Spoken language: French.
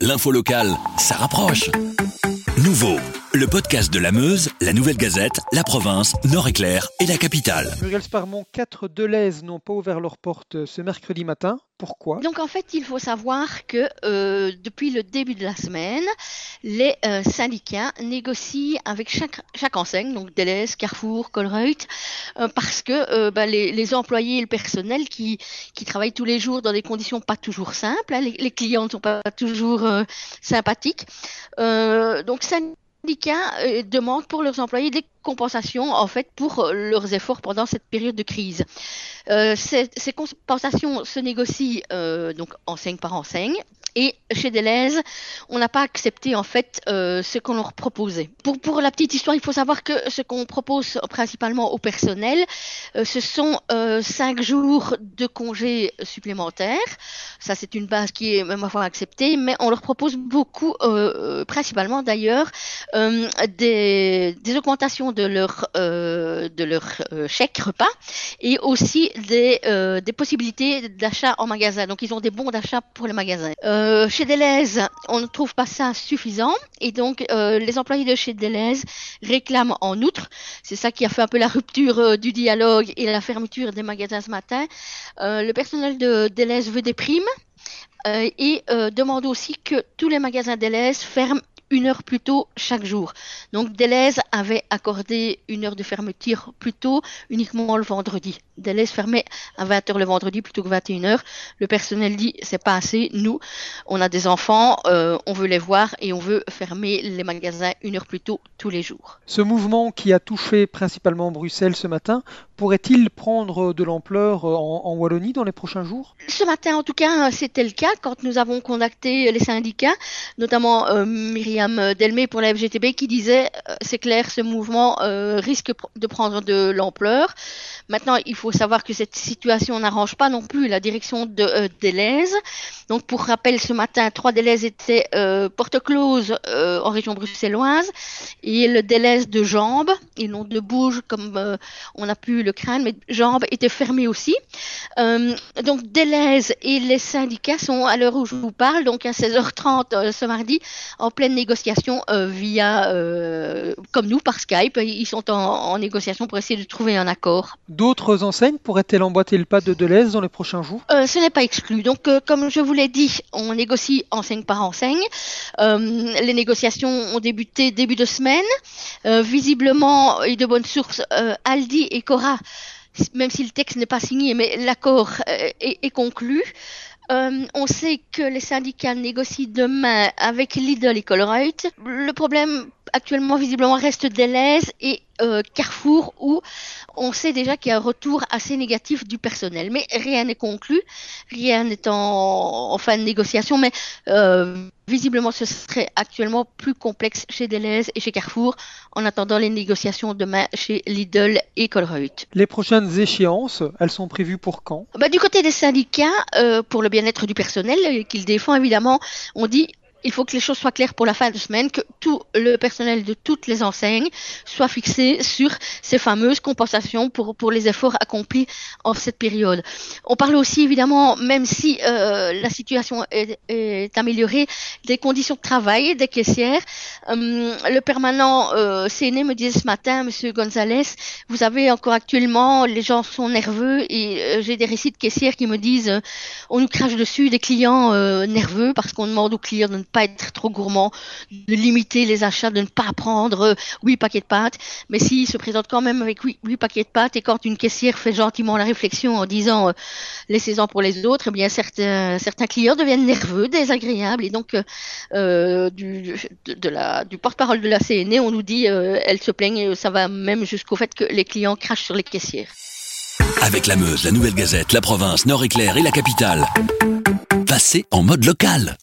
L'info locale, ça rapproche. Nouveau, le podcast de la Meuse, la Nouvelle Gazette, la province, Nord-Éclair et la capitale. Muriel Sparmont, quatre Deleuze n'ont pas ouvert leurs portes ce mercredi matin. Pourquoi? Donc en fait, il faut savoir que euh, depuis le début de la semaine, les euh, syndicats négocient avec chaque, chaque enseigne, donc Deleuze, Carrefour, Colruyt, euh, parce que euh, bah, les, les, employés et le personnel qui, qui travaillent tous les jours dans des conditions pas toujours simples, hein, les, les, clients ne sont pas toujours euh, sympathiques. Euh, donc syndicats demandent pour leurs employés des compensations en fait pour leurs efforts pendant cette période de crise. Euh, ces, ces, compensations se négocient euh, donc enseigne par enseigne et chez Deleuze, on n'a pas accepté en fait euh, ce qu'on leur proposait. Pour, la petite histoire, il faut savoir que ce qu'on propose principalement au personnel, euh, ce sont euh, cinq jours de congés supplémentaires. Ça, c'est une base qui est même acceptée, mais on leur propose beaucoup, principalement d'ailleurs, des, augmentations de leur de leur chèque repas et aussi des, des possibilités d'achat en magasin. Donc, ils ont des bons d'achat pour les magasins. Euh, chez Deleuze, on ne trouve pas ça suffisant et donc euh, les employés de chez Deleuze réclament en outre, c'est ça qui a fait un peu la rupture euh, du dialogue et la fermeture des magasins ce matin, euh, le personnel de Deleuze veut des primes et demande aussi que tous les magasins Deleuze ferment une heure plus tôt chaque jour. Donc Deleuze avait accordé une heure de fermeture plus tôt, uniquement le vendredi. Deleuze fermait à 20h le vendredi plutôt que 21h. Le personnel dit c'est pas assez. Nous, on a des enfants, euh, on veut les voir et on veut fermer les magasins une heure plus tôt tous les jours. Ce mouvement qui a touché principalement Bruxelles ce matin pourrait-il prendre de l'ampleur en, en, Wallonie dans les prochains jours? Ce matin, en tout cas, c'était le cas quand nous avons contacté les syndicats, notamment euh, Myriam Delmé pour la FGTB qui disait euh, c'est clair, ce mouvement euh, risque de prendre de l'ampleur. Maintenant, il faut savoir que cette situation n'arrange pas non plus la direction de euh, Deleuze. Donc, pour rappel, ce matin, trois Deleuze étaient euh, porte close euh, en région bruxelloise et le Deleuze de Jambes, et non de Bouge comme euh, on a pu le craindre, mais Jambes était fermé aussi. Euh, donc, Deleuze et les syndicats sont à l'heure où je vous parle, donc à 16h30 ce mardi, en pleine négociation via, comme nous, par Skype. Ils sont en, en négociation pour essayer de trouver un accord. D'autres enseignes pourraient-elles emboîter le pas de Deleuze dans les prochains jours? Euh, Ce n'est pas exclu. Donc, euh, comme je vous l'ai dit, on négocie enseigne par enseigne. Euh, les négociations ont débuté début de semaine. visiblement, et de bonnes sources, Aldi et Cora, même si le texte n'est pas signé, mais l'accord est, conclu. On sait que les syndicats négocient demain avec Lidl et Colruyt. Le problème actuellement visiblement reste Deleuze et Carrefour où on sait déjà qu'il y a un retour assez négatif du personnel. Mais rien n'est conclu, rien n'est en, en, fin de négociation, mais euh, visiblement ce serait actuellement plus complexe chez Deleuze et chez Carrefour en attendant les négociations demain chez Lidl et Colruyt. Les prochaines échéances, elles sont prévues pour quand? Bah, Du côté des syndicats, euh, pour le bien-être du personnel qu'ils défendent évidemment, on dit il faut que les choses soient claires pour la fin de semaine, que tout le personnel de toutes les enseignes soit fixé sur ces fameuses compensations pour, pour les efforts accomplis en cette période. On parle aussi évidemment, même si euh, la situation est, est, améliorée, des conditions de travail des caissières. Euh, le permanent euh, CNE me disait ce matin, Monsieur Gonzalez, vous avez encore actuellement, les gens sont nerveux et euh, j'ai des récits de caissières qui me disent, euh, on nous crache dessus des clients euh, nerveux parce qu'on demande aux clients de ne pas être trop gourmand, de limiter les achats, de ne pas prendre huit paquets de pâtes. Mais s'il se présente quand même avec huit paquets de pâtes et quand une caissière fait gentiment la réflexion en disant euh, laissez-en pour les autres, eh bien certains, clients deviennent nerveux, désagréables. Et donc euh, du, porte-parole de la CNE, on nous dit euh, elle se plaigne, ça va même jusqu'au fait que les clients crachent sur les caissières. Avec la Meuse, la Nouvelle Gazette, la province, Nord-Éclair et la capitale. Passez en mode local.